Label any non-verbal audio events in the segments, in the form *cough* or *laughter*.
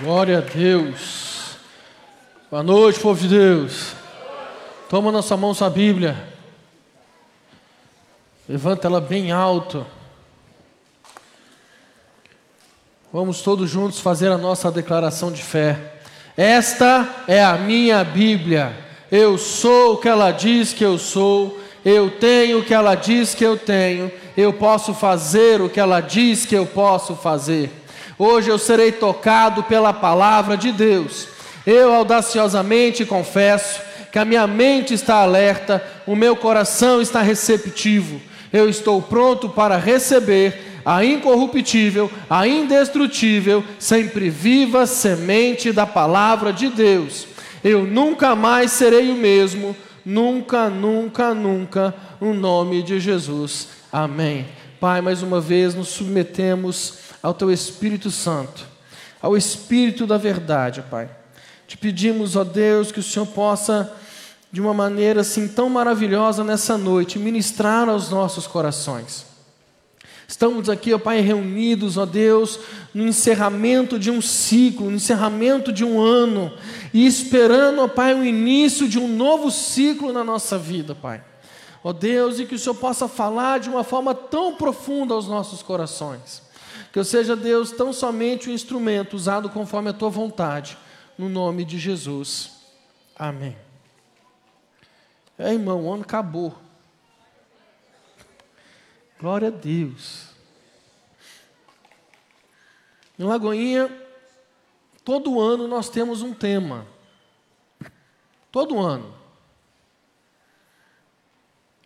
Glória a Deus. Boa noite, povo de Deus. Toma na sua mão sua Bíblia. Levanta ela bem alto. Vamos todos juntos fazer a nossa declaração de fé. Esta é a minha Bíblia. Eu sou o que ela diz que eu sou. Eu tenho o que ela diz que eu tenho. Eu posso fazer o que ela diz que eu posso fazer. Hoje eu serei tocado pela palavra de Deus. Eu audaciosamente confesso que a minha mente está alerta, o meu coração está receptivo. Eu estou pronto para receber a incorruptível, a indestrutível, sempre viva semente da palavra de Deus. Eu nunca mais serei o mesmo, nunca, nunca, nunca, no nome de Jesus. Amém. Pai, mais uma vez nos submetemos ao Teu Espírito Santo, ao Espírito da verdade, Pai. Te pedimos, ó Deus, que o Senhor possa, de uma maneira assim tão maravilhosa nessa noite, ministrar aos nossos corações. Estamos aqui, ó Pai, reunidos, ó Deus, no encerramento de um ciclo, no encerramento de um ano, e esperando, ó Pai, o início de um novo ciclo na nossa vida, Pai. Ó Deus, e que o Senhor possa falar de uma forma tão profunda aos nossos corações. Que eu seja, Deus, tão somente um instrumento usado conforme a tua vontade, no nome de Jesus. Amém. É, irmão, o ano acabou. Glória a Deus. Em Lagoinha, todo ano nós temos um tema. Todo ano.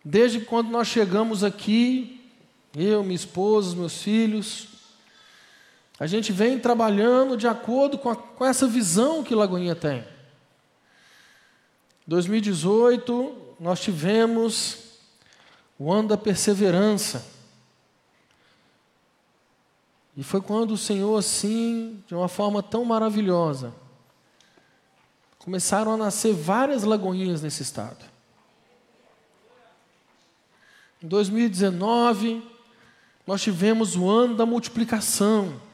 Desde quando nós chegamos aqui, eu, minha esposa, meus filhos, a gente vem trabalhando de acordo com, a, com essa visão que Lagoinha tem. 2018, nós tivemos o ano da perseverança. E foi quando o Senhor, assim, de uma forma tão maravilhosa, começaram a nascer várias lagoinhas nesse estado. Em 2019, nós tivemos o ano da multiplicação.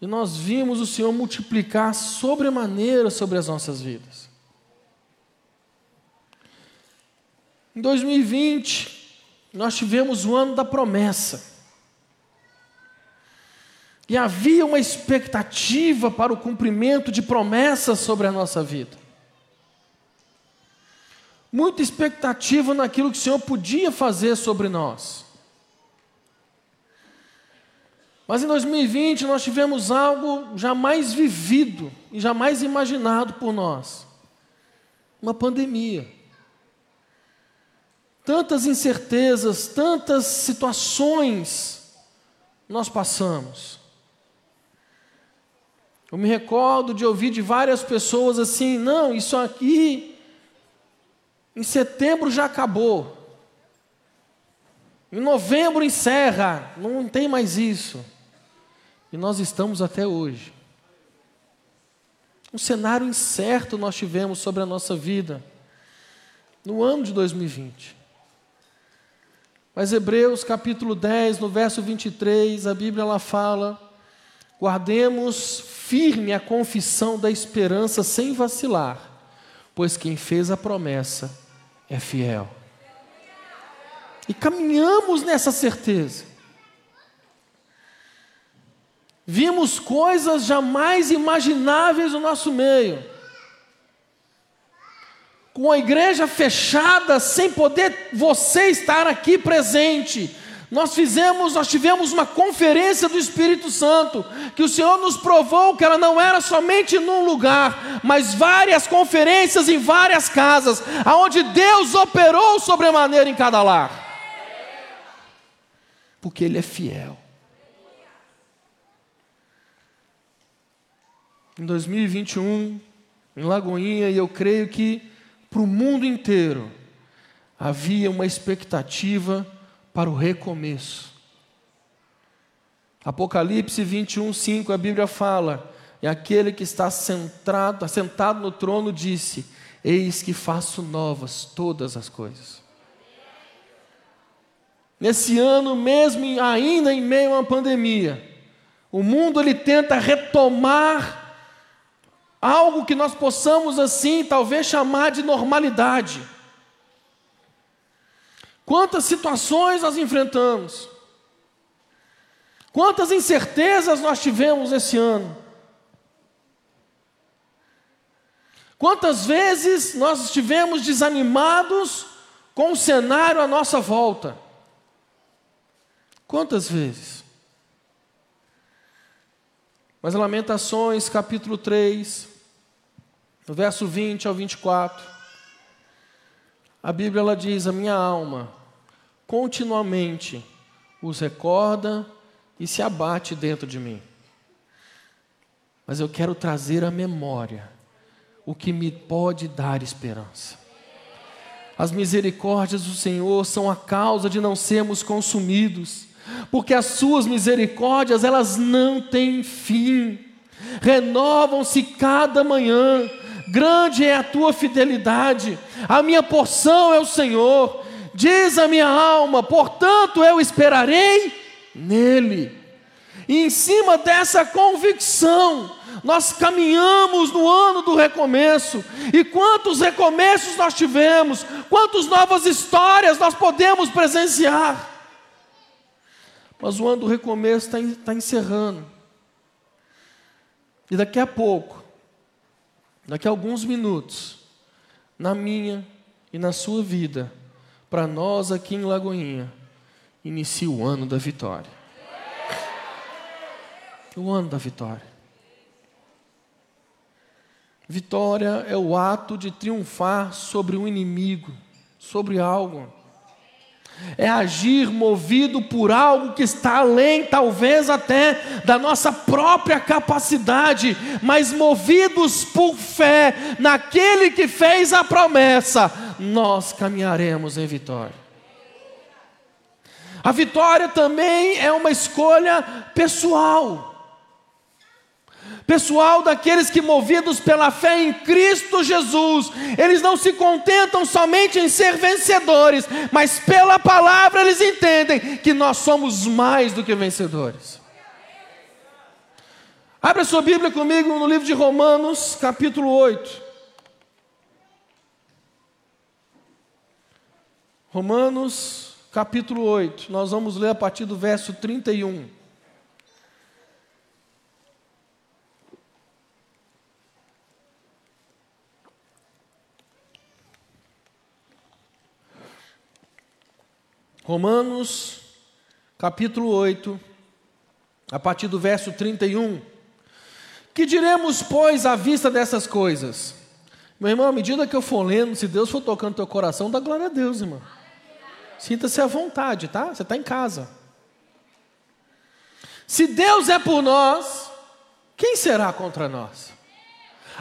E nós vimos o Senhor multiplicar sobremaneira sobre as nossas vidas. Em 2020, nós tivemos o ano da promessa. E havia uma expectativa para o cumprimento de promessas sobre a nossa vida. Muita expectativa naquilo que o Senhor podia fazer sobre nós. Mas em 2020 nós tivemos algo jamais vivido e jamais imaginado por nós: uma pandemia. Tantas incertezas, tantas situações nós passamos. Eu me recordo de ouvir de várias pessoas assim: não, isso aqui em setembro já acabou. Em novembro encerra, não tem mais isso. E nós estamos até hoje. Um cenário incerto nós tivemos sobre a nossa vida no ano de 2020. Mas Hebreus capítulo 10, no verso 23, a Bíblia ela fala: guardemos firme a confissão da esperança sem vacilar, pois quem fez a promessa é fiel. E caminhamos nessa certeza. Vimos coisas jamais imagináveis no nosso meio. Com a igreja fechada, sem poder você estar aqui presente. Nós fizemos, nós tivemos uma conferência do Espírito Santo, que o Senhor nos provou que ela não era somente num lugar, mas várias conferências em várias casas, aonde Deus operou sobremaneira em cada lar. Porque Ele é fiel. Em 2021, em Lagoinha, e eu creio que para o mundo inteiro havia uma expectativa para o recomeço. Apocalipse 21, 5, a Bíblia fala: E aquele que está sentado, assentado no trono disse: Eis que faço novas todas as coisas. Nesse ano, mesmo ainda em meio a uma pandemia, O mundo ele tenta retomar algo que nós possamos assim, talvez chamar de normalidade. Quantas situações nós enfrentamos? Quantas incertezas nós tivemos esse ano? Quantas vezes nós estivemos desanimados com o cenário à nossa volta? Quantas vezes? Mas Lamentações, capítulo 3, no verso 20 ao 24, a Bíblia ela diz: A minha alma continuamente os recorda e se abate dentro de mim. Mas eu quero trazer à memória o que me pode dar esperança. As misericórdias do Senhor são a causa de não sermos consumidos porque as suas misericórdias, elas não têm fim, renovam-se cada manhã, grande é a tua fidelidade, a minha porção é o Senhor, diz a minha alma, portanto eu esperarei nele. E em cima dessa convicção, nós caminhamos no ano do recomeço, e quantos recomeços nós tivemos, quantas novas histórias nós podemos presenciar. Mas o ano do recomeço está tá encerrando. E daqui a pouco, daqui a alguns minutos, na minha e na sua vida, para nós aqui em Lagoinha, inicia o ano da vitória. O ano da vitória. Vitória é o ato de triunfar sobre um inimigo, sobre algo é agir movido por algo que está além, talvez até da nossa própria capacidade, mas movidos por fé naquele que fez a promessa, nós caminharemos em vitória. A vitória também é uma escolha pessoal pessoal daqueles que, movidos pela fé em Cristo Jesus, eles não se contentam somente em ser vencedores, mas pela palavra eles entendem que nós somos mais do que vencedores. Abra sua Bíblia comigo no livro de Romanos, capítulo 8. Romanos, capítulo 8. Nós vamos ler a partir do verso 31. Romanos, capítulo 8, a partir do verso 31. Que diremos, pois, à vista dessas coisas? Meu irmão, à medida que eu for lendo, se Deus for tocando teu coração, dá glória a Deus, irmão. Sinta-se à vontade, tá? Você está em casa. Se Deus é por nós, quem será contra nós?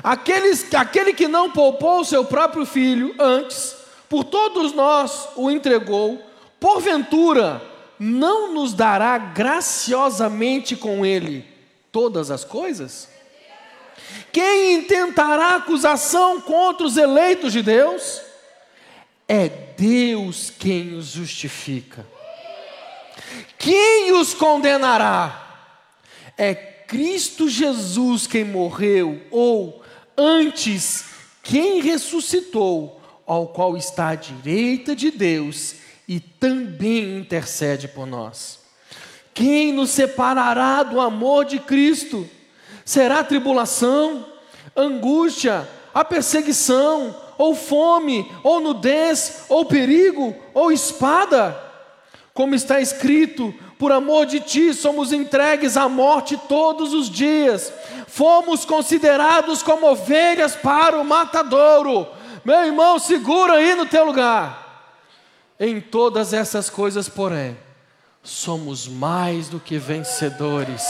Aqueles, aquele que não poupou o seu próprio filho antes, por todos nós o entregou, porventura, não nos dará graciosamente com Ele todas as coisas? Quem intentará acusação contra os eleitos de Deus? É Deus quem os justifica. Quem os condenará? É Cristo Jesus quem morreu, ou antes, quem ressuscitou, ao qual está à direita de Deus e também intercede por nós. Quem nos separará do amor de Cristo? Será tribulação, angústia, a perseguição, ou fome, ou nudez, ou perigo, ou espada? Como está escrito, por amor de ti somos entregues à morte todos os dias, fomos considerados como ovelhas para o matadouro. Meu irmão, segura aí no teu lugar. Em todas essas coisas, porém, somos mais do que vencedores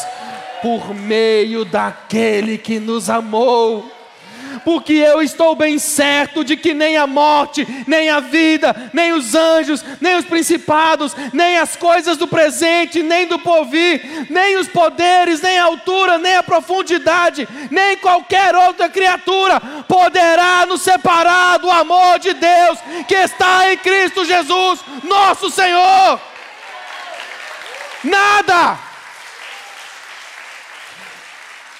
por meio daquele que nos amou porque eu estou bem certo de que nem a morte, nem a vida, nem os anjos, nem os principados, nem as coisas do presente, nem do porvir, nem os poderes, nem a altura, nem a profundidade, nem qualquer outra criatura poderá nos separar do amor de Deus que está em Cristo Jesus, nosso Senhor. Nada.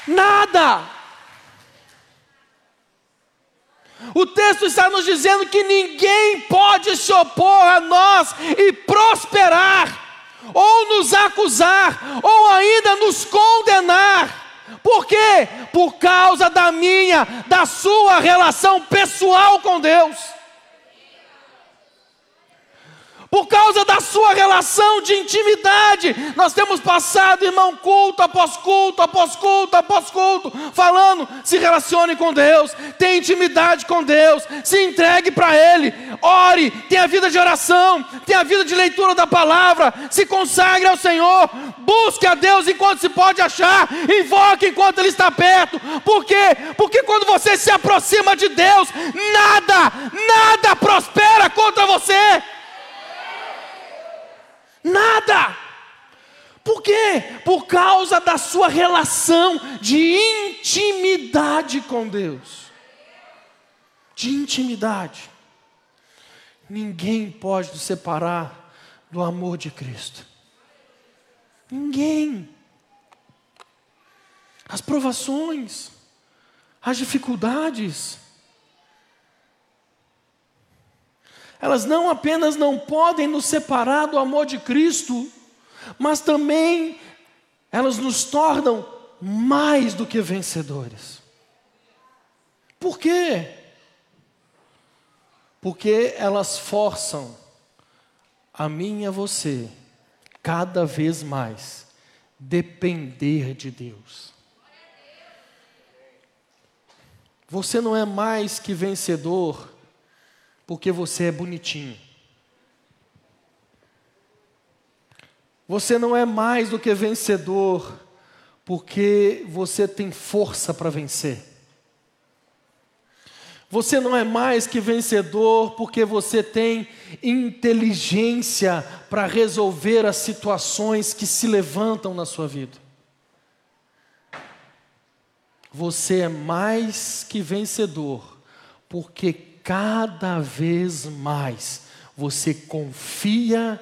Nada. O texto está nos dizendo que ninguém pode se opor a nós e prosperar, ou nos acusar, ou ainda nos condenar. Por quê? Por causa da minha, da sua relação pessoal com Deus por causa da sua relação de intimidade. Nós temos passado, irmão, culto após culto, após culto, após culto, falando: se relacione com Deus, tenha intimidade com Deus, se entregue para Ele, ore, tenha vida de oração, tenha vida de leitura da palavra, se consagre ao Senhor, busque a Deus enquanto se pode achar, invoque enquanto Ele está perto. Por quê? Porque quando você se aproxima de Deus, nada, nada prospera contra você. Nada. Por quê? Por causa da sua relação de intimidade com Deus. De intimidade. Ninguém pode nos separar do amor de Cristo. Ninguém. As provações, as dificuldades, elas não apenas não podem nos separar do amor de Cristo, mas também elas nos tornam mais do que vencedores. Por quê? Porque elas forçam a mim e a você cada vez mais depender de Deus. Você não é mais que vencedor porque você é bonitinho. Você não é mais do que vencedor porque você tem força para vencer. Você não é mais que vencedor porque você tem inteligência para resolver as situações que se levantam na sua vida. Você é mais que vencedor porque cada vez mais você confia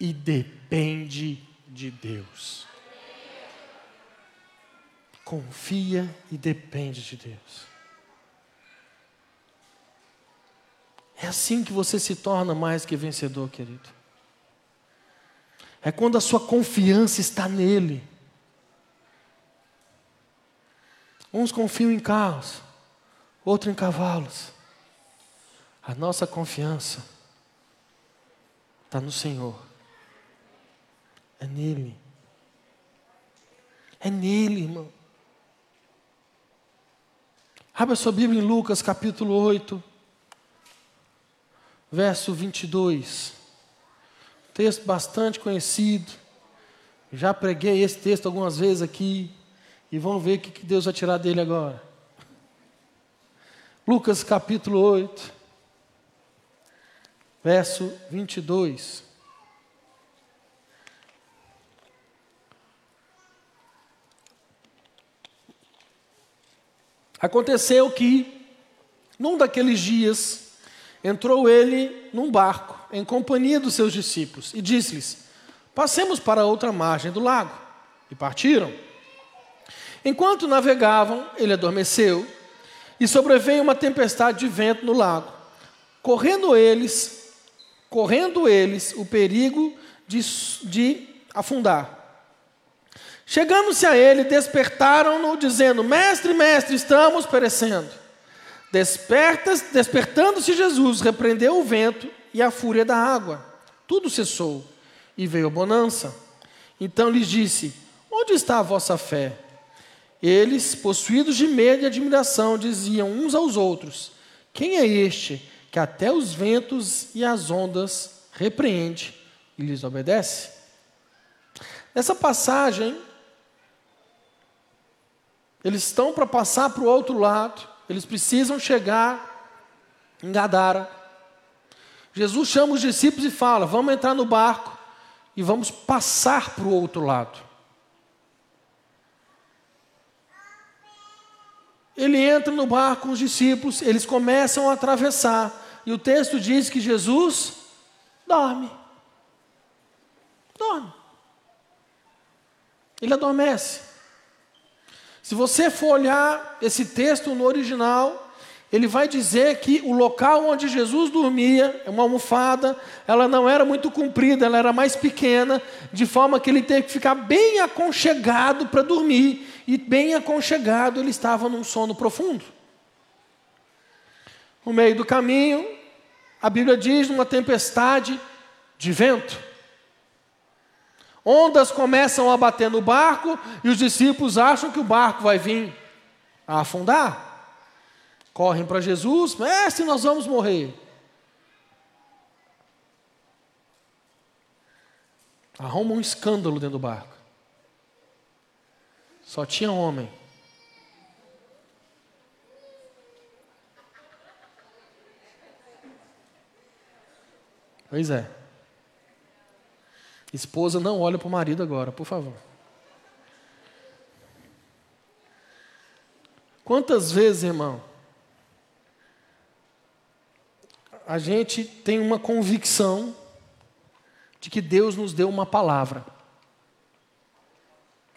e depende de Deus. Confia e depende de Deus. É assim que você se torna mais que vencedor, querido. É quando a sua confiança está nele. Uns confiam em carros, outros em cavalos. A nossa confiança está no Senhor. É nele. É nele, irmão. Abra sua Bíblia em Lucas capítulo 8, verso 22. Texto bastante conhecido. Já preguei esse texto algumas vezes aqui. E vamos ver o que Deus vai tirar dele agora. Lucas capítulo 8 verso 22. Aconteceu que, num daqueles dias, entrou ele num barco, em companhia dos seus discípulos, e disse-lhes: Passemos para outra margem do lago. E partiram. Enquanto navegavam, ele adormeceu, e sobreveio uma tempestade de vento no lago. Correndo eles correndo eles o perigo de, de afundar. Chegando-se a ele, despertaram-no, dizendo: Mestre, mestre, estamos perecendo. Despertando-se Jesus, repreendeu o vento e a fúria da água. Tudo cessou e veio a bonança. Então lhes disse: Onde está a vossa fé? Eles, possuídos de medo e admiração, diziam uns aos outros: Quem é este que até os ventos e as ondas repreende e lhes obedece. Nessa passagem, eles estão para passar para o outro lado, eles precisam chegar em Gadara. Jesus chama os discípulos e fala: Vamos entrar no barco e vamos passar para o outro lado. Ele entra no barco com os discípulos, eles começam a atravessar. E o texto diz que Jesus dorme. Dorme. Ele adormece. Se você for olhar esse texto no original, ele vai dizer que o local onde Jesus dormia, é uma almofada, ela não era muito comprida, ela era mais pequena, de forma que ele teve que ficar bem aconchegado para dormir, e bem aconchegado ele estava num sono profundo. No meio do caminho, a Bíblia diz uma tempestade de vento. Ondas começam a bater no barco e os discípulos acham que o barco vai vir a afundar correm para Jesus, mestre, nós vamos morrer. Arruma um escândalo dentro do barco. Só tinha homem. Pois é. Esposa não olha para o marido agora, por favor. Quantas vezes, irmão, a gente tem uma convicção de que Deus nos deu uma palavra.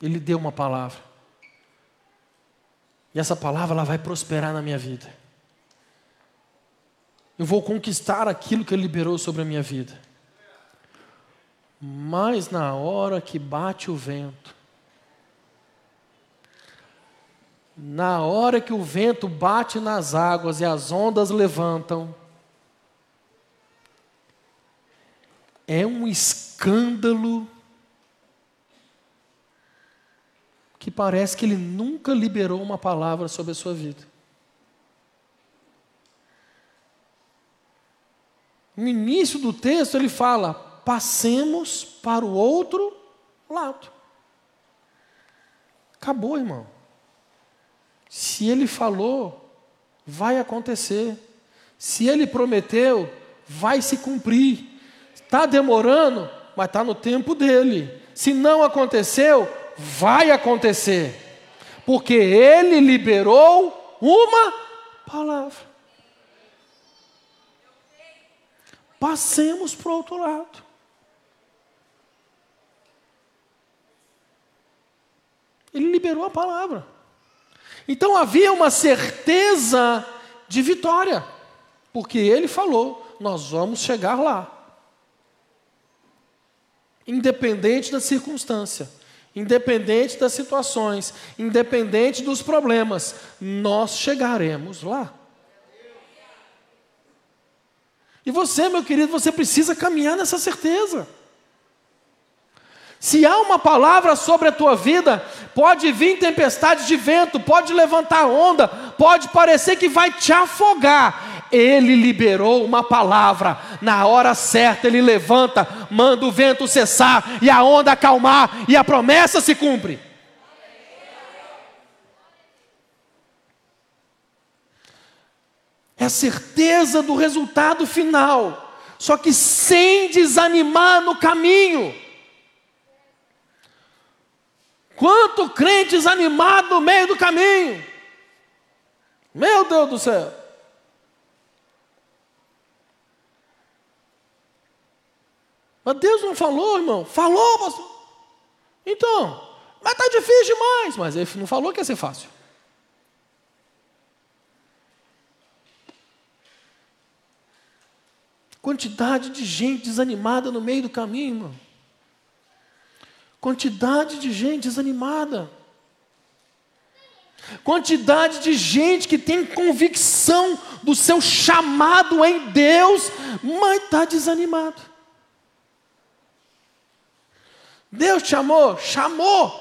Ele deu uma palavra. E essa palavra ela vai prosperar na minha vida. Eu vou conquistar aquilo que ele liberou sobre a minha vida. Mas na hora que bate o vento, na hora que o vento bate nas águas e as ondas levantam, é um escândalo que parece que ele nunca liberou uma palavra sobre a sua vida. No início do texto ele fala: passemos para o outro lado. Acabou, irmão. Se ele falou, vai acontecer. Se ele prometeu, vai se cumprir. Está demorando, mas está no tempo dele. Se não aconteceu, vai acontecer. Porque ele liberou uma palavra. Passemos para o outro lado. Ele liberou a palavra. Então havia uma certeza de vitória, porque ele falou: nós vamos chegar lá independente da circunstância, independente das situações, independente dos problemas, nós chegaremos lá. E você, meu querido, você precisa caminhar nessa certeza. Se há uma palavra sobre a tua vida, pode vir tempestade de vento, pode levantar onda, pode parecer que vai te afogar, ele liberou uma palavra, na hora certa ele levanta, manda o vento cessar e a onda acalmar, e a promessa se cumpre. É a certeza do resultado final, só que sem desanimar no caminho. Quanto crente desanimado no meio do caminho, meu Deus do céu. Mas Deus não falou, irmão? Falou, pastor. Então, mas está difícil demais. Mas ele não falou que ia ser fácil. Quantidade de gente desanimada no meio do caminho, irmão. Quantidade de gente desanimada. Quantidade de gente que tem convicção do seu chamado em Deus, mas está desanimado. Deus te chamou? Chamou.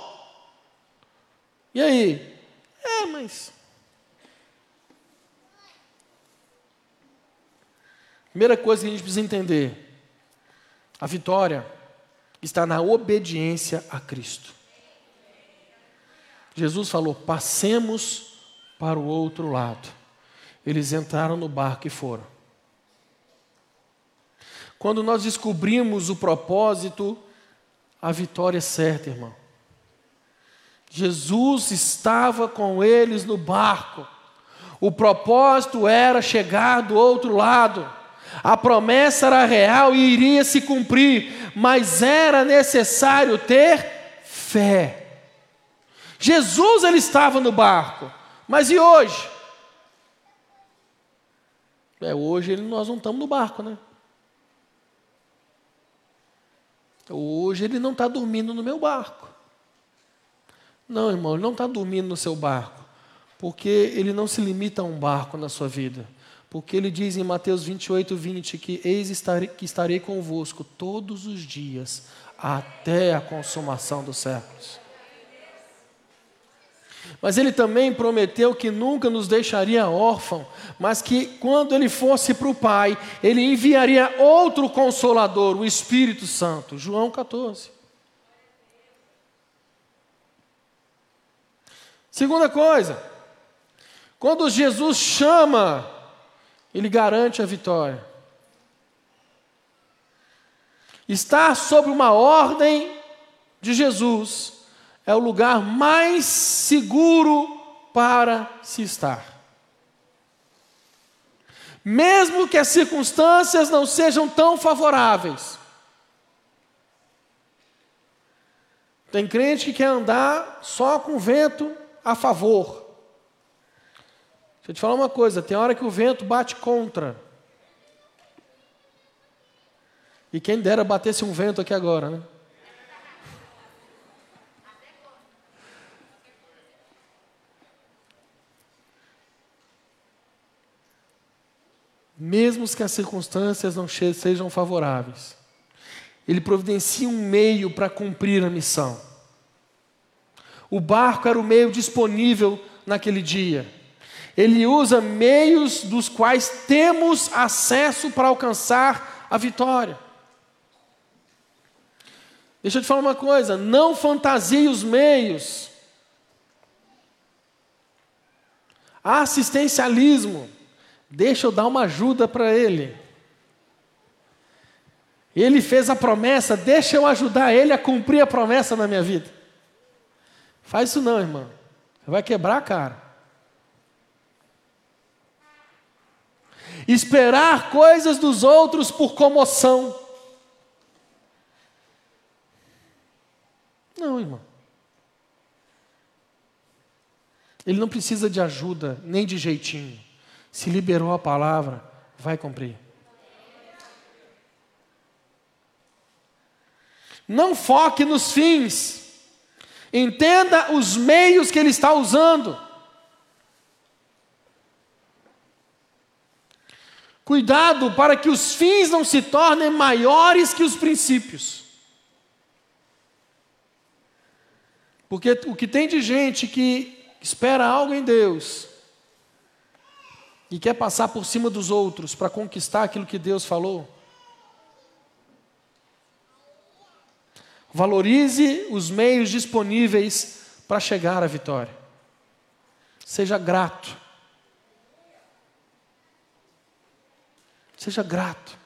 E aí? É, mas. Primeira coisa que a gente precisa entender: a vitória está na obediência a Cristo. Jesus falou: passemos para o outro lado. Eles entraram no barco e foram. Quando nós descobrimos o propósito a vitória é certa, irmão. Jesus estava com eles no barco. O propósito era chegar do outro lado. A promessa era real e iria se cumprir, mas era necessário ter fé. Jesus ele estava no barco, mas e hoje? É, hoje nós não estamos no barco, né? Hoje ele não está dormindo no meu barco. Não, irmão, ele não está dormindo no seu barco, porque ele não se limita a um barco na sua vida. Porque ele diz em Mateus 28, 20 que eis estarei, que estarei convosco todos os dias, até a consumação dos séculos. Mas ele também prometeu que nunca nos deixaria órfão, mas que quando ele fosse para o Pai, ele enviaria outro consolador, o Espírito Santo. João 14. Segunda coisa, quando Jesus chama, ele garante a vitória. Estar sob uma ordem de Jesus é o lugar mais seguro para se estar. Mesmo que as circunstâncias não sejam tão favoráveis. Tem crente que quer andar só com vento a favor. Deixa eu te falar uma coisa: tem hora que o vento bate contra. E quem dera batesse um vento aqui agora, né? Mesmo que as circunstâncias não sejam favoráveis. Ele providencia um meio para cumprir a missão. O barco era o meio disponível naquele dia. Ele usa meios dos quais temos acesso para alcançar a vitória. Deixa eu te falar uma coisa: não fantasie os meios. Assistencialismo Deixa eu dar uma ajuda para ele. Ele fez a promessa, deixa eu ajudar ele a cumprir a promessa na minha vida. Faz isso não, irmão. Vai quebrar a cara. Esperar coisas dos outros por comoção. Não, irmão. Ele não precisa de ajuda, nem de jeitinho. Se liberou a palavra, vai cumprir. Não foque nos fins. Entenda os meios que ele está usando. Cuidado para que os fins não se tornem maiores que os princípios. Porque o que tem de gente que espera algo em Deus e quer passar por cima dos outros para conquistar aquilo que Deus falou. Valorize os meios disponíveis para chegar à vitória. Seja grato. Seja grato.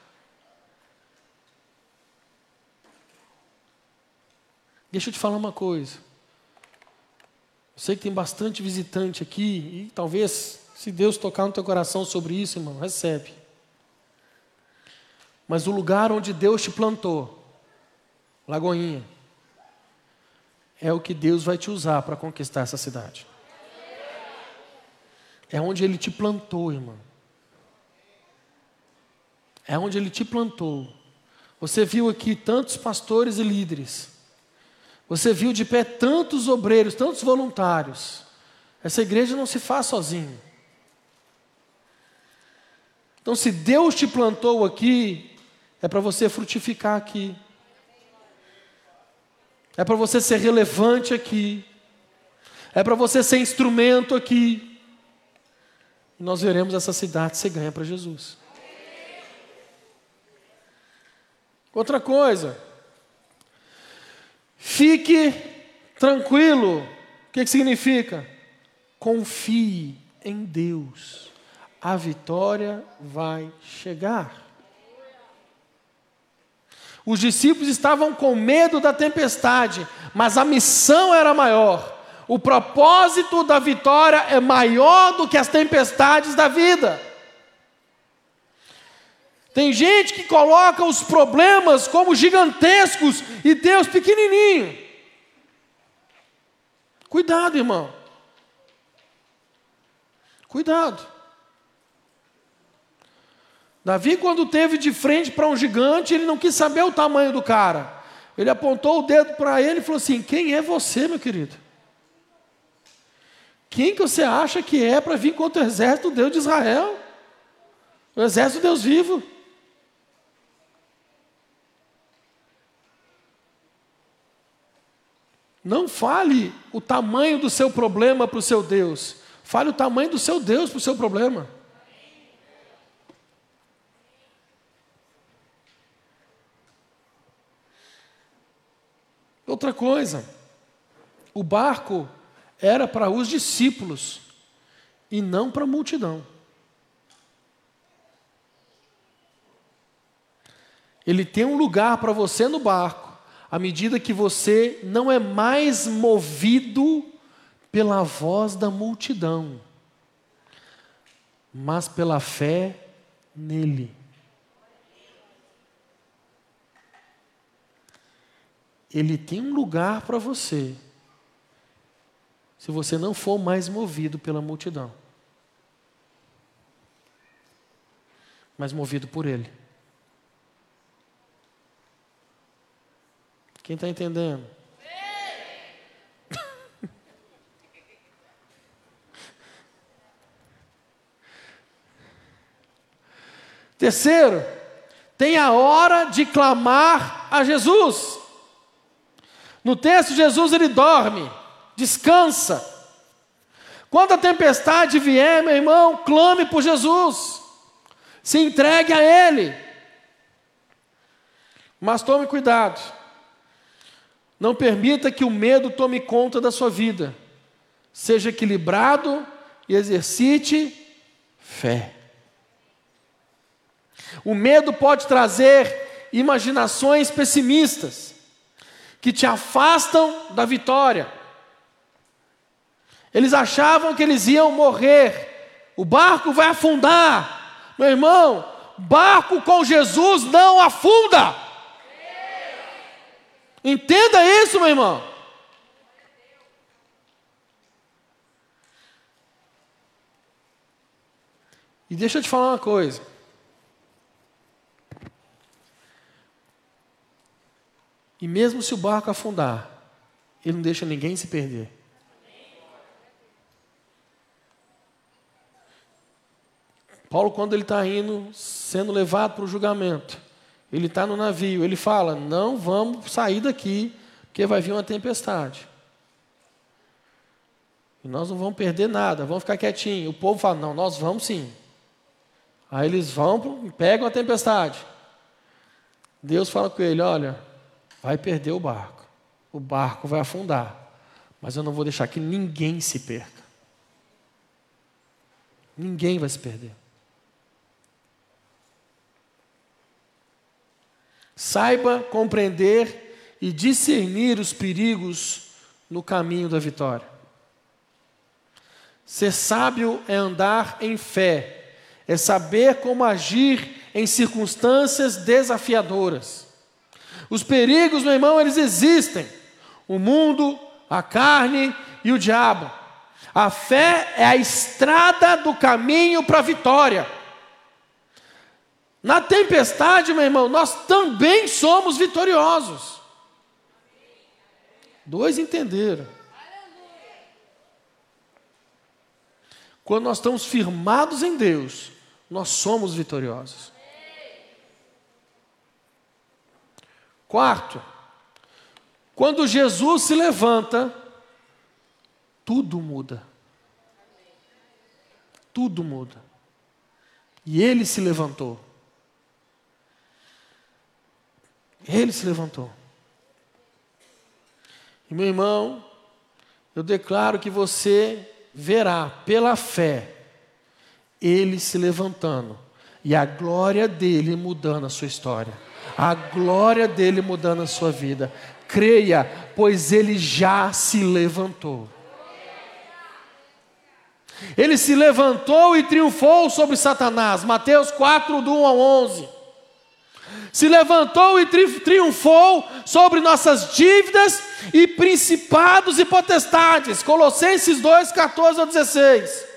Deixa eu te falar uma coisa. Eu sei que tem bastante visitante aqui e talvez se Deus tocar no teu coração sobre isso, irmão, recebe. Mas o lugar onde Deus te plantou, Lagoinha, é o que Deus vai te usar para conquistar essa cidade. É onde Ele te plantou, irmão. É onde Ele te plantou. Você viu aqui tantos pastores e líderes. Você viu de pé tantos obreiros, tantos voluntários. Essa igreja não se faz sozinha. Então, se Deus te plantou aqui, é para você frutificar aqui. É para você ser relevante aqui. É para você ser instrumento aqui. E nós veremos essa cidade ser ganha para Jesus. Outra coisa. Fique tranquilo. O que, que significa? Confie em Deus a vitória vai chegar. Os discípulos estavam com medo da tempestade, mas a missão era maior. O propósito da vitória é maior do que as tempestades da vida. Tem gente que coloca os problemas como gigantescos e Deus pequenininho. Cuidado, irmão. Cuidado. Davi, quando teve de frente para um gigante, ele não quis saber o tamanho do cara. Ele apontou o dedo para ele e falou assim: Quem é você, meu querido? Quem que você acha que é para vir contra o exército do Deus de Israel? O exército do Deus vivo. Não fale o tamanho do seu problema para o seu Deus. Fale o tamanho do seu Deus para o seu problema. Outra coisa, o barco era para os discípulos e não para a multidão. Ele tem um lugar para você no barco, à medida que você não é mais movido pela voz da multidão, mas pela fé nele. Ele tem um lugar para você, se você não for mais movido pela multidão, mas movido por Ele. Quem está entendendo? *laughs* Terceiro, tem a hora de clamar a Jesus. No texto, Jesus ele dorme, descansa. Quando a tempestade vier, meu irmão, clame por Jesus, se entregue a Ele. Mas tome cuidado, não permita que o medo tome conta da sua vida. Seja equilibrado e exercite fé. O medo pode trazer imaginações pessimistas que te afastam da vitória. Eles achavam que eles iam morrer, o barco vai afundar. Meu irmão, barco com Jesus não afunda. Entenda isso, meu irmão. E deixa eu te falar uma coisa. E mesmo se o barco afundar, ele não deixa ninguém se perder. Paulo, quando ele está indo, sendo levado para o julgamento, ele está no navio, ele fala: Não vamos sair daqui, porque vai vir uma tempestade. E nós não vamos perder nada, vamos ficar quietinhos. O povo fala: Não, nós vamos sim. Aí eles vão, pegam a tempestade. Deus fala com ele: Olha, vai perder o barco. O barco vai afundar. Mas eu não vou deixar que ninguém se perca. Ninguém vai se perder. Saiba compreender e discernir os perigos no caminho da vitória. Ser sábio é andar em fé, é saber como agir em circunstâncias desafiadoras. Os perigos, meu irmão, eles existem. O mundo, a carne e o diabo. A fé é a estrada do caminho para a vitória. Na tempestade, meu irmão, nós também somos vitoriosos. Dois entenderam. Quando nós estamos firmados em Deus, nós somos vitoriosos. Quarto, quando Jesus se levanta, tudo muda. Tudo muda. E ele se levantou. Ele se levantou. E meu irmão, eu declaro que você verá pela fé ele se levantando e a glória dele mudando a sua história a glória dele mudando a sua vida. Creia, pois ele já se levantou. Ele se levantou e triunfou sobre Satanás. Mateus 4, do 1 ao 11. se levantou e tri triunfou sobre nossas dívidas e principados e potestades. Colossenses 2, 14 a 16.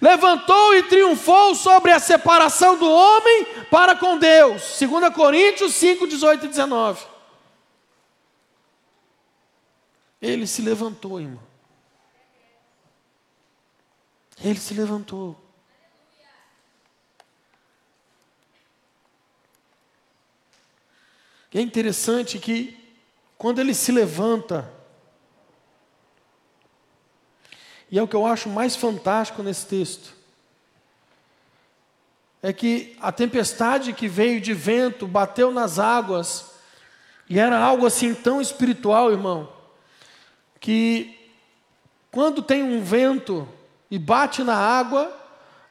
Levantou e triunfou sobre a separação do homem para com Deus. 2 Coríntios 5, 18 e 19. Ele se levantou, irmão. Ele se levantou. É interessante que, quando ele se levanta, e é o que eu acho mais fantástico nesse texto, é que a tempestade que veio de vento bateu nas águas, e era algo assim tão espiritual, irmão, que quando tem um vento e bate na água,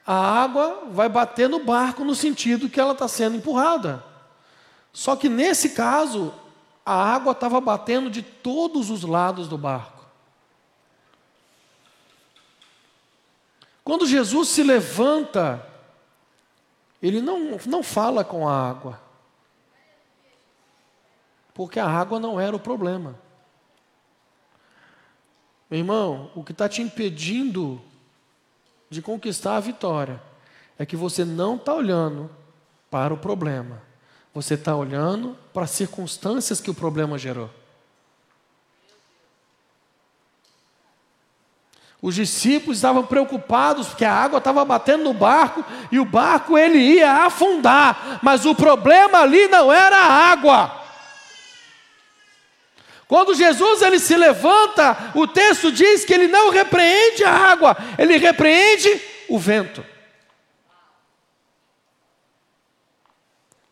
a água vai bater no barco no sentido que ela está sendo empurrada. Só que nesse caso, a água estava batendo de todos os lados do barco. Quando Jesus se levanta, ele não, não fala com a água, porque a água não era o problema. Meu irmão, o que está te impedindo de conquistar a vitória é que você não está olhando para o problema, você está olhando para as circunstâncias que o problema gerou. Os discípulos estavam preocupados porque a água estava batendo no barco e o barco ele ia afundar, mas o problema ali não era a água. Quando Jesus ele se levanta, o texto diz que ele não repreende a água, ele repreende o vento.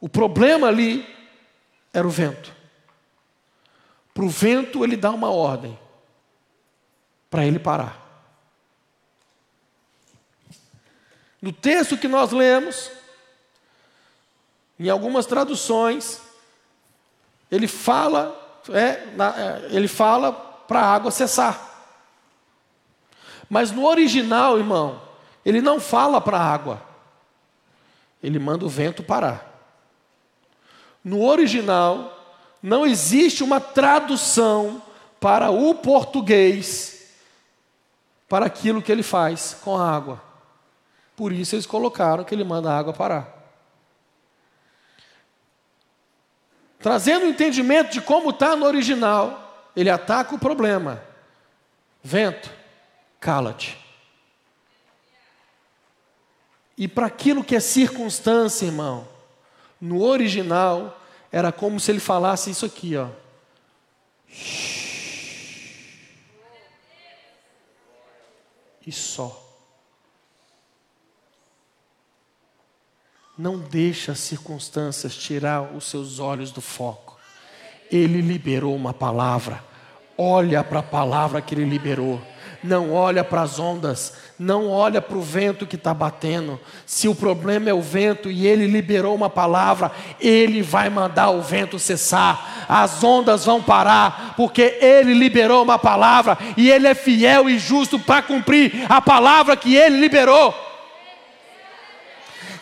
O problema ali era o vento. Para o vento ele dá uma ordem para ele parar. No texto que nós lemos, em algumas traduções, ele fala, é, é, ele fala para a água cessar. Mas no original, irmão, ele não fala para a água. Ele manda o vento parar. No original, não existe uma tradução para o português para aquilo que ele faz com a água. Por isso eles colocaram que ele manda a água parar. Trazendo o entendimento de como está no original, ele ataca o problema. Vento, cala-te. E para aquilo que é circunstância, irmão, no original, era como se ele falasse isso aqui, ó. E só. Não deixa as circunstâncias tirar os seus olhos do foco. Ele liberou uma palavra. Olha para a palavra que ele liberou não olha para as ondas, não olha para o vento que está batendo. Se o problema é o vento e ele liberou uma palavra, ele vai mandar o vento cessar, as ondas vão parar, porque ele liberou uma palavra e ele é fiel e justo para cumprir a palavra que ele liberou.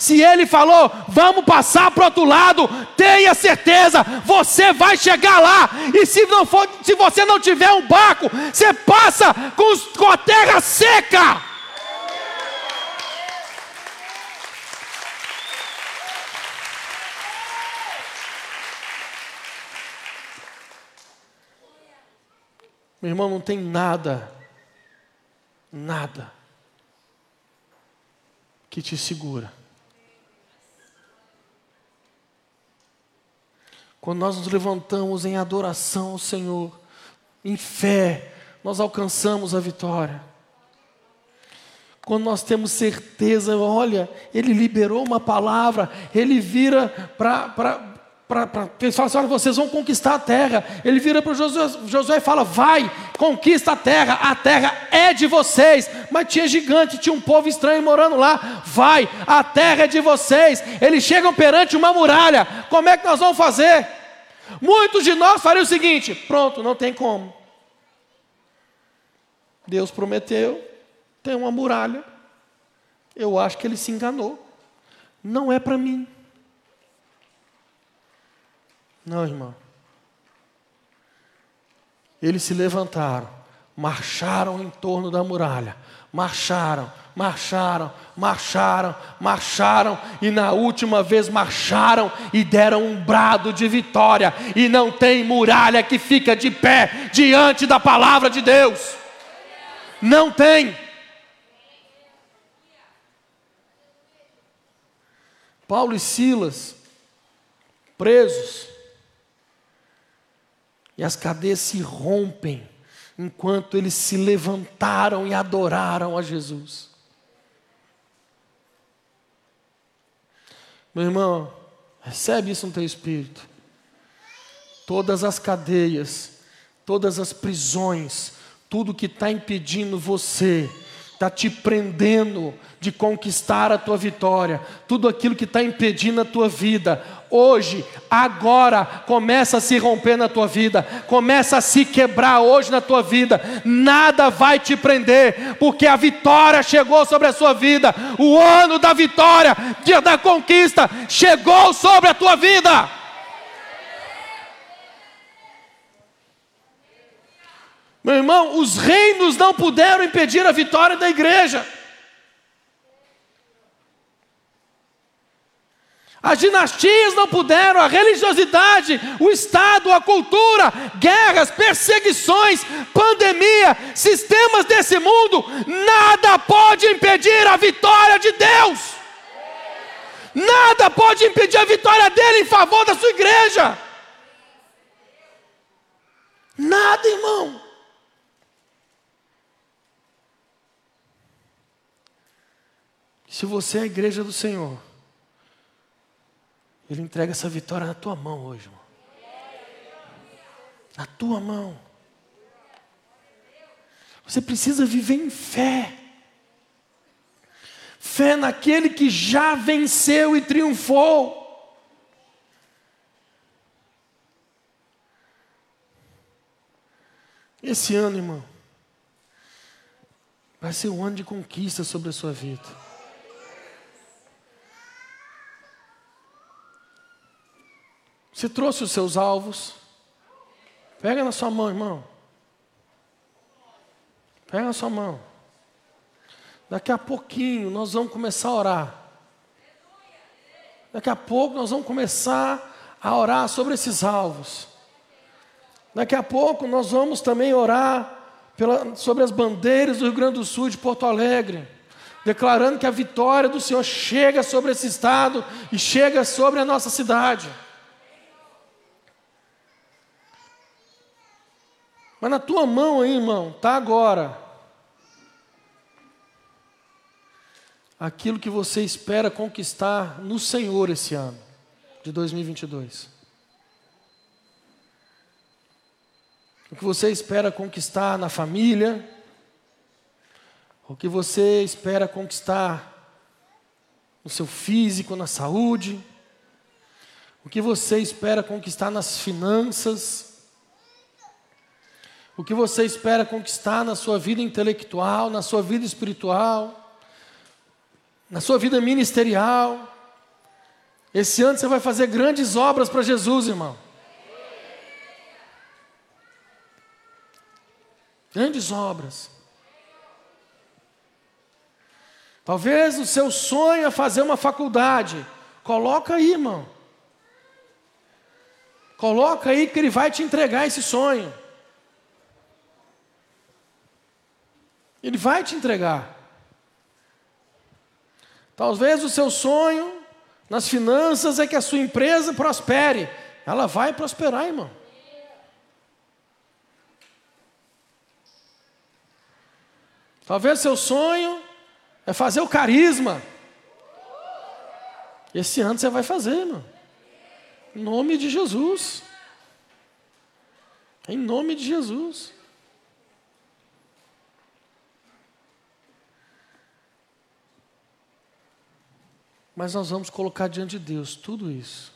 Se ele falou, vamos passar para o outro lado, tenha certeza, você vai chegar lá. E se não for, se você não tiver um barco, você passa com, com a terra seca. Meu irmão, não tem nada, nada que te segura. Quando nós nos levantamos em adoração ao Senhor, em fé, nós alcançamos a vitória. Quando nós temos certeza, olha, Ele liberou uma palavra, Ele vira para. Ele fala assim: olha, vocês vão conquistar a terra. Ele vira para Josué, Josué e fala: vai, conquista a terra, a terra é de vocês. Mas tinha gigante, tinha um povo estranho morando lá. Vai, a terra é de vocês. Eles chegam perante uma muralha. Como é que nós vamos fazer? Muitos de nós fariam o seguinte: pronto, não tem como. Deus prometeu, tem uma muralha. Eu acho que ele se enganou. Não é para mim. Não, irmão. Eles se levantaram, marcharam em torno da muralha, marcharam, marcharam, marcharam, marcharam e na última vez marcharam e deram um brado de vitória. E não tem muralha que fica de pé diante da palavra de Deus. Não tem. Paulo e Silas, presos, e as cadeias se rompem enquanto eles se levantaram e adoraram a Jesus. Meu irmão, recebe isso no teu espírito. Todas as cadeias, todas as prisões, tudo que está impedindo você está te prendendo de conquistar a tua vitória, tudo aquilo que está impedindo a tua vida, hoje, agora, começa a se romper na tua vida, começa a se quebrar hoje na tua vida, nada vai te prender, porque a vitória chegou sobre a sua vida, o ano da vitória, dia da conquista, chegou sobre a tua vida. Meu irmão, os reinos não puderam impedir a vitória da igreja. As dinastias não puderam, a religiosidade, o Estado, a cultura, guerras, perseguições, pandemia, sistemas desse mundo, nada pode impedir a vitória de Deus. Nada pode impedir a vitória dele em favor da sua igreja. Nada, irmão. Se você é a igreja do Senhor, Ele entrega essa vitória na tua mão hoje, irmão. Na tua mão. Você precisa viver em fé. Fé naquele que já venceu e triunfou. Esse ano, irmão, vai ser um ano de conquista sobre a sua vida. Você trouxe os seus alvos. Pega na sua mão, irmão. Pega na sua mão. Daqui a pouquinho nós vamos começar a orar. Daqui a pouco nós vamos começar a orar sobre esses alvos. Daqui a pouco nós vamos também orar pela, sobre as bandeiras do Rio Grande do Sul de Porto Alegre, declarando que a vitória do Senhor chega sobre esse estado e chega sobre a nossa cidade. Mas na tua mão aí, irmão, está agora. Aquilo que você espera conquistar no Senhor esse ano, de 2022. O que você espera conquistar na família, o que você espera conquistar no seu físico, na saúde, o que você espera conquistar nas finanças, o que você espera conquistar na sua vida intelectual, na sua vida espiritual, na sua vida ministerial. Esse ano você vai fazer grandes obras para Jesus, irmão. Grandes obras. Talvez o seu sonho é fazer uma faculdade. Coloca aí, irmão. Coloca aí que ele vai te entregar esse sonho. Ele vai te entregar. Talvez o seu sonho nas finanças é que a sua empresa prospere. Ela vai prosperar, irmão. Talvez seu sonho é fazer o carisma. Esse ano você vai fazer, irmão. Em nome de Jesus. Em nome de Jesus. Mas nós vamos colocar diante de Deus tudo isso.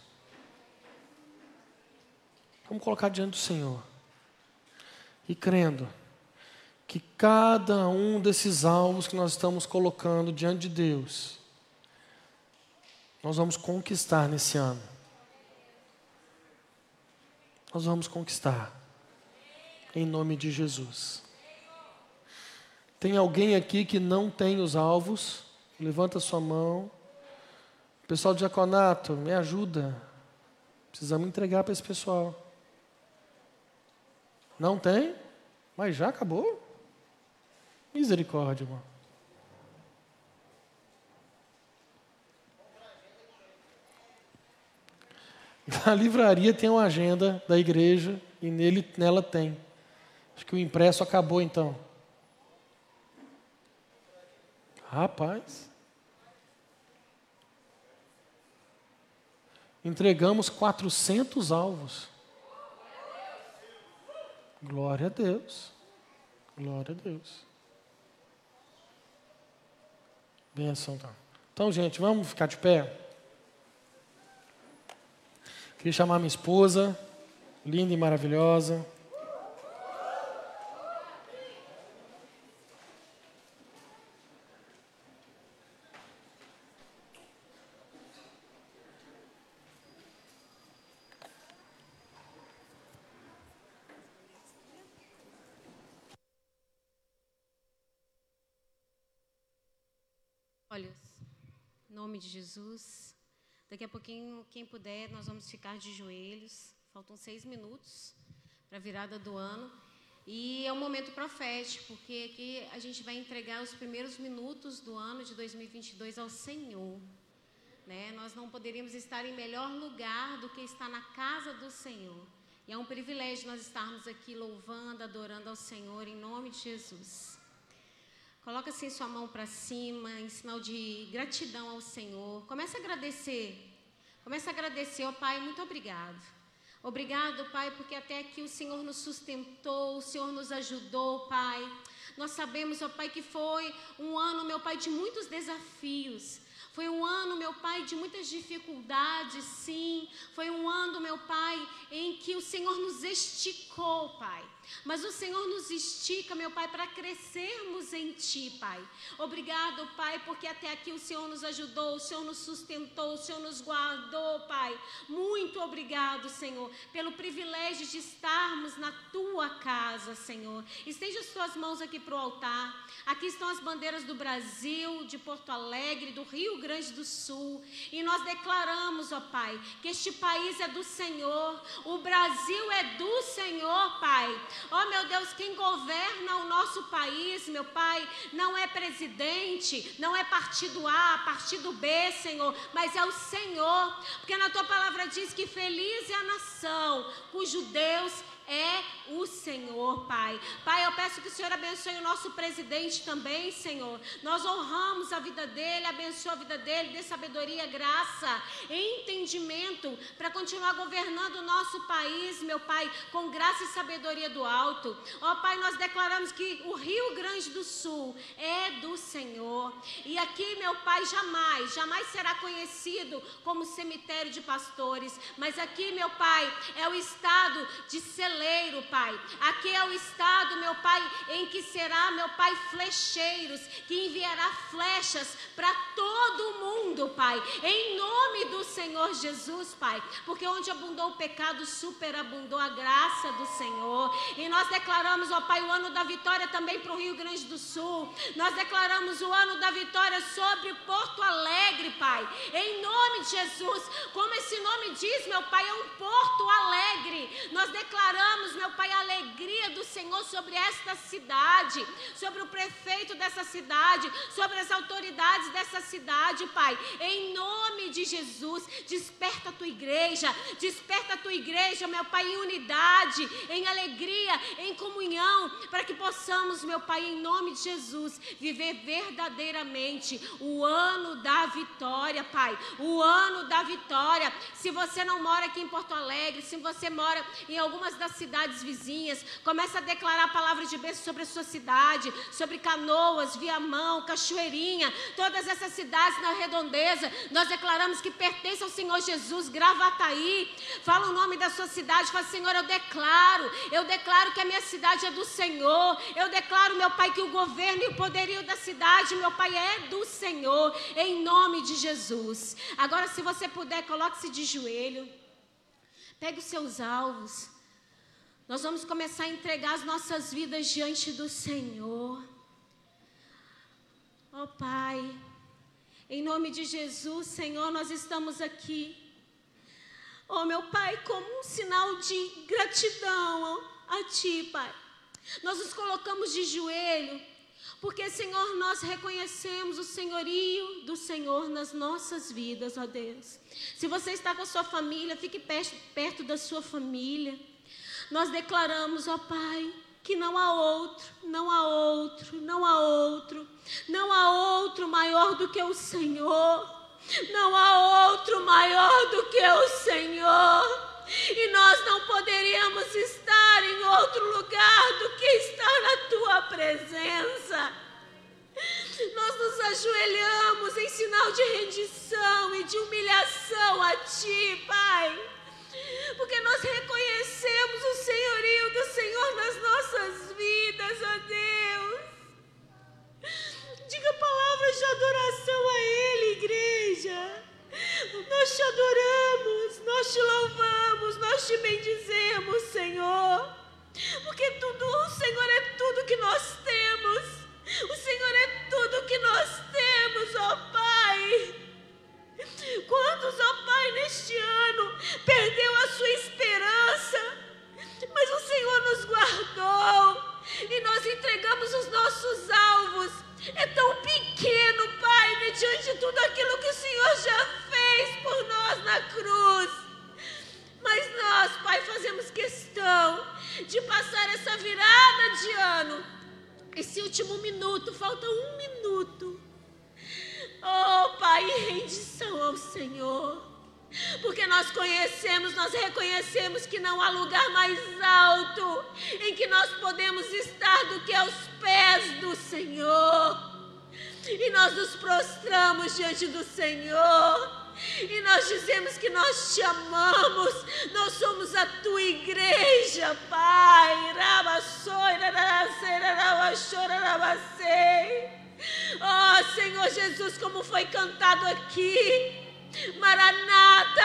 Vamos colocar diante do Senhor. E crendo que cada um desses alvos que nós estamos colocando diante de Deus, nós vamos conquistar nesse ano. nós vamos conquistar. Em nome de Jesus. Tem alguém aqui que não tem os alvos? Levanta sua mão. Pessoal do diaconato, me ajuda. Precisamos entregar para esse pessoal. Não tem? Mas já acabou? Misericórdia, irmão. *laughs* Na livraria tem uma agenda da igreja e nele, nela tem. Acho que o impresso acabou então. Rapaz. Entregamos 400 alvos. Glória a Deus. Glória a Deus. Benção, então. Então, gente, vamos ficar de pé? Queria chamar minha esposa, linda e maravilhosa. Olha, em nome de Jesus. Daqui a pouquinho, quem puder, nós vamos ficar de joelhos. Faltam seis minutos para a virada do ano. E é um momento profético, porque aqui a gente vai entregar os primeiros minutos do ano de 2022 ao Senhor. Né? Nós não poderíamos estar em melhor lugar do que estar na casa do Senhor. E é um privilégio nós estarmos aqui louvando, adorando ao Senhor em nome de Jesus. Coloca assim sua mão para cima, em sinal de gratidão ao Senhor. Comece a agradecer. Comece a agradecer, ó oh, Pai, muito obrigado. Obrigado, Pai, porque até aqui o Senhor nos sustentou, o Senhor nos ajudou, Pai. Nós sabemos, ó oh, Pai, que foi um ano, meu Pai, de muitos desafios. Foi um ano, meu Pai, de muitas dificuldades, sim. Foi um ano, meu Pai, em que o Senhor nos esticou, Pai. Mas o Senhor nos estica, meu Pai, para crescermos em Ti, Pai. Obrigado, Pai, porque até aqui o Senhor nos ajudou, o Senhor nos sustentou, o Senhor nos guardou, Pai. Muito obrigado, Senhor, pelo privilégio de estarmos na Tua casa, Senhor. Esteja as Tuas mãos aqui para o altar. Aqui estão as bandeiras do Brasil, de Porto Alegre, do Rio Grande do Sul. E nós declaramos, ó Pai, que este país é do Senhor, o Brasil é do Senhor, Pai. Oh, meu Deus, quem governa o nosso país, meu Pai, não é presidente, não é partido A, partido B, Senhor, mas é o Senhor. Porque na tua palavra diz que feliz é a nação cujo Deus é o Senhor, Pai. Pai, eu peço que o Senhor abençoe o nosso presidente também, Senhor. Nós honramos a vida dele, abençoa a vida dele, dê sabedoria, graça, entendimento para continuar governando o nosso país, meu Pai, com graça e sabedoria do alto. Ó Pai, nós declaramos que o Rio Grande do Sul é do Senhor. E aqui, meu Pai, jamais, jamais será conhecido como cemitério de pastores, mas aqui, meu Pai, é o estado de celeiro, Pai. Aqui é o estado, meu Pai, em que será, meu Pai, flecheiros, que enviará flechas para todo mundo, Pai. Em nome do Senhor Jesus, Pai. Porque onde abundou o pecado, superabundou a graça do Senhor. E nós declaramos, ó Pai, o ano da vitória também para o Rio Grande do Sul. Nós declaramos o ano da vitória sobre Porto Alegre, Pai. Em nome de Jesus. Como esse nome diz, meu Pai, é um Porto Alegre. Nós declaramos, meu Pai, a alegria do Senhor sobre esta cidade, sobre o prefeito dessa cidade, sobre as autoridades dessa cidade, Pai. Em nome de Jesus, desperta a tua igreja, desperta a tua igreja, meu Pai, em unidade, em alegria, em comunhão, para que possamos, meu Pai, em nome de Jesus, viver verdadeiramente o ano da vitória, Pai. O ano da vitória. Se você não mora aqui em Porto Alegre, se você mora em algumas das cidades vizinhas, começa a declarar a palavra de bênção sobre a sua cidade, sobre Canoas, Viamão, Cachoeirinha, todas essas cidades na redondeza. Nós declaramos que pertence ao Senhor Jesus, Gravataí. Fala o nome da sua cidade, fala, Senhor, eu declaro, eu declaro que a minha cidade é do Senhor. Eu declaro, meu Pai, que o governo e o poderio da cidade, meu Pai, é do Senhor, em nome de Jesus. Agora, se você puder, coloque-se de joelho. Pegue os seus alvos. Nós vamos começar a entregar as nossas vidas diante do Senhor. Oh Pai, em nome de Jesus, Senhor, nós estamos aqui. Oh meu Pai, como um sinal de gratidão a Ti, Pai. Nós nos colocamos de joelho, porque, Senhor, nós reconhecemos o senhorio do Senhor nas nossas vidas, ó Deus. Se você está com a sua família, fique perto, perto da sua família. Nós declaramos, ó Pai, que não há outro, não há outro, não há outro, não há outro maior do que o Senhor. Não há outro maior do que o Senhor. E nós não poderíamos estar em outro lugar do que estar na tua presença. Nós nos ajoelhamos em sinal de rendição e de humilhação a ti, Pai porque nós reconhecemos o senhorio do Senhor nas nossas vidas, ó Deus. Diga palavras de adoração a Ele, igreja. Nós te adoramos, nós te louvamos, nós te bendizemos, Senhor. Porque tudo, o Senhor é tudo que nós temos. O Senhor é tudo que nós temos, ó Pai. Quantos, ó Pai, neste ano perdeu a sua esperança, mas o Senhor nos guardou e nós entregamos os nossos alvos. É tão pequeno, Pai, mediante de tudo aquilo que o Senhor já fez por nós na cruz. Mas nós, Pai, fazemos questão de passar essa virada de ano, esse último minuto, falta um minuto Oh, Pai, rendição ao Senhor. Porque nós conhecemos, nós reconhecemos que não há lugar mais alto em que nós podemos estar do que aos pés do Senhor. E nós nos prostramos diante do Senhor. E nós dizemos que nós te amamos, nós somos a tua igreja, Pai. Rabassoi, raracei, rarabassoi, rarabacei. Oh, Senhor Jesus, como foi cantado aqui. Maranata,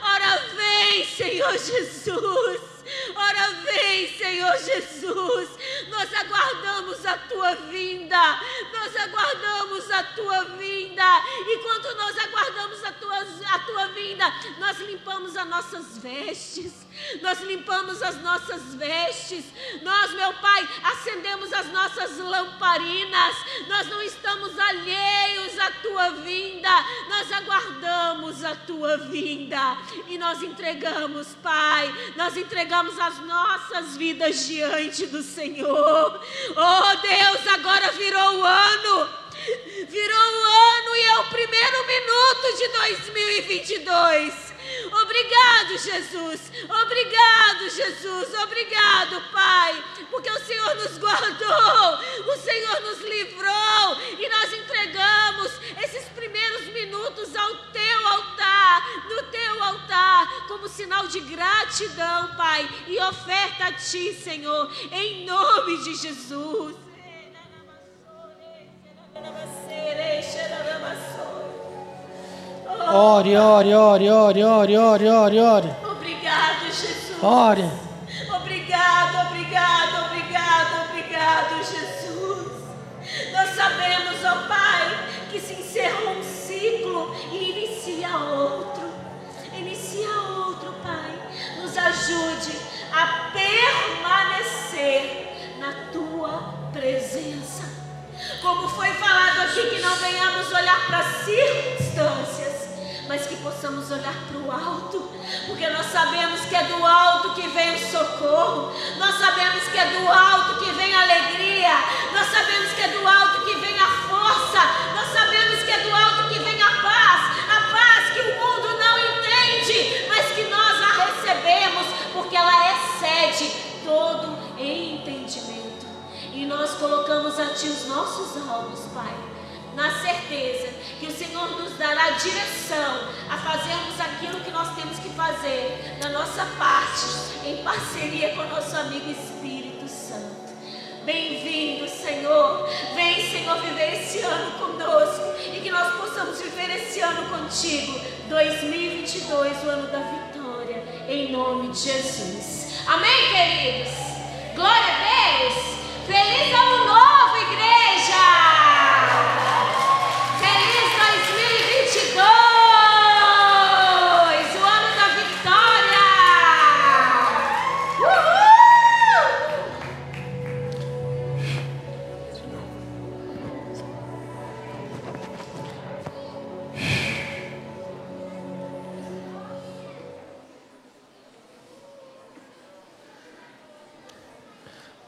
ora vem, Senhor Jesus. Ora vem, Senhor Jesus. Nós aguardamos a tua vinda. Nós aguardamos a tua vinda. E quando nós aguardamos a tua, a tua vinda, nós limpamos as nossas vestes. Nós limpamos as nossas vestes. Nós, meu Pai, acendemos as nossas lamparinas. Nós não estamos alheios à tua vinda. Nós aguardamos a tua vinda. E nós entregamos, Pai, nós entregamos as nossas vidas diante do Senhor. Oh, Deus, agora virou o ano. Virou o ano e é o primeiro minuto de 2022. Obrigado, Jesus. Obrigado, Jesus. Obrigado, Pai, porque o Senhor nos guardou, o Senhor nos livrou e nós entregamos esses primeiros minutos ao teu altar, no teu altar, como sinal de gratidão, Pai, e oferta a ti, Senhor, em nome de Jesus. Ore, ore, ore, ore, ore, ore, ore, ore. Obrigado, Jesus. Ore. Obrigado, obrigado, obrigado, obrigado, Jesus. Nós sabemos, ó Pai, que se encerrou um ciclo e inicia outro. Inicia outro, Pai. Nos ajude a permanecer na tua presença. Como foi falado aqui, que não venhamos olhar para circunstâncias mas que possamos olhar para o alto, porque nós sabemos que é do alto que vem o socorro, nós sabemos que é do alto que vem a alegria, nós sabemos que é do alto que vem a força, nós sabemos que é do alto que vem a paz, a paz que o mundo não entende, mas que nós a recebemos, porque ela excede todo entendimento. E nós colocamos a Ti os nossos alvos, Pai, na certeza que o Senhor nos dará direção a fazermos aquilo que nós temos que fazer na nossa parte, em parceria com o nosso amigo Espírito Santo. Bem-vindo, Senhor. Vem, Senhor, viver esse ano conosco e que nós possamos viver esse ano contigo. 2022, o ano da vitória, em nome de Jesus. Amém, queridos? Glória a Deus! Feliz ano novo,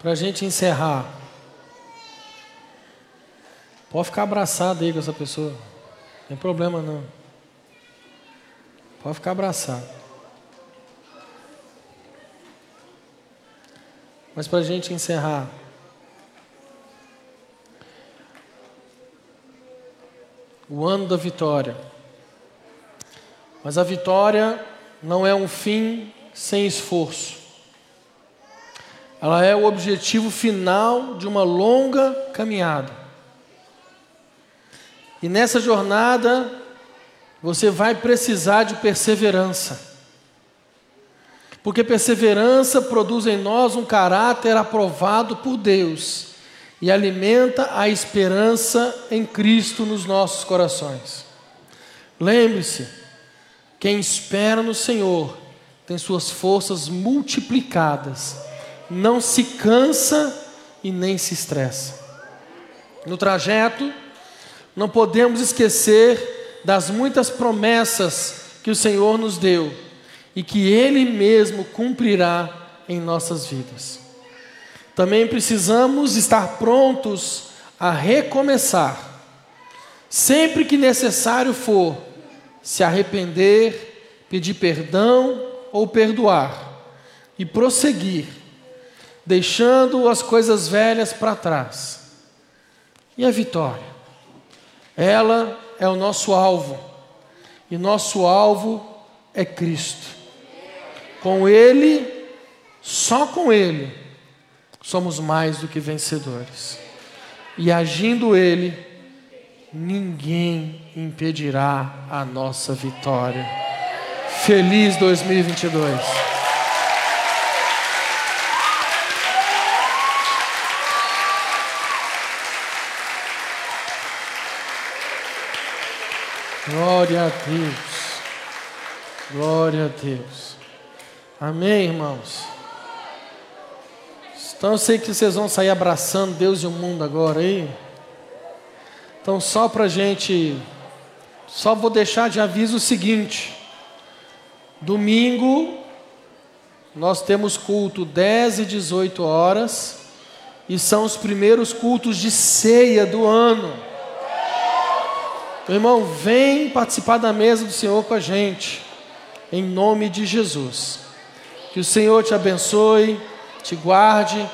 Para a gente encerrar. Pode ficar abraçado aí com essa pessoa. Não tem problema não. Pode ficar abraçado. Mas para a gente encerrar. O ano da vitória. Mas a vitória não é um fim sem esforço. Ela é o objetivo final de uma longa caminhada. E nessa jornada, você vai precisar de perseverança. Porque perseverança produz em nós um caráter aprovado por Deus e alimenta a esperança em Cristo nos nossos corações. Lembre-se, quem espera no Senhor tem suas forças multiplicadas não se cansa e nem se estressa. No trajeto, não podemos esquecer das muitas promessas que o Senhor nos deu e que Ele mesmo cumprirá em nossas vidas. Também precisamos estar prontos a recomeçar, sempre que necessário for, se arrepender, pedir perdão ou perdoar e prosseguir deixando as coisas velhas para trás. E a vitória? Ela é o nosso alvo, e nosso alvo é Cristo. Com Ele, só com Ele, somos mais do que vencedores. E agindo Ele, ninguém impedirá a nossa vitória. Feliz 2022. Glória a Deus. Glória a Deus. Amém, irmãos. Então eu sei que vocês vão sair abraçando Deus e o mundo agora aí. Então só para gente, só vou deixar de aviso o seguinte: domingo nós temos culto 10 e 18 horas e são os primeiros cultos de ceia do ano. Meu irmão, vem participar da mesa do Senhor com a gente, em nome de Jesus. Que o Senhor te abençoe, te guarde,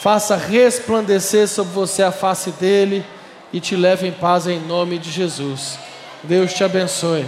faça resplandecer sobre você a face dele e te leve em paz em nome de Jesus. Deus te abençoe.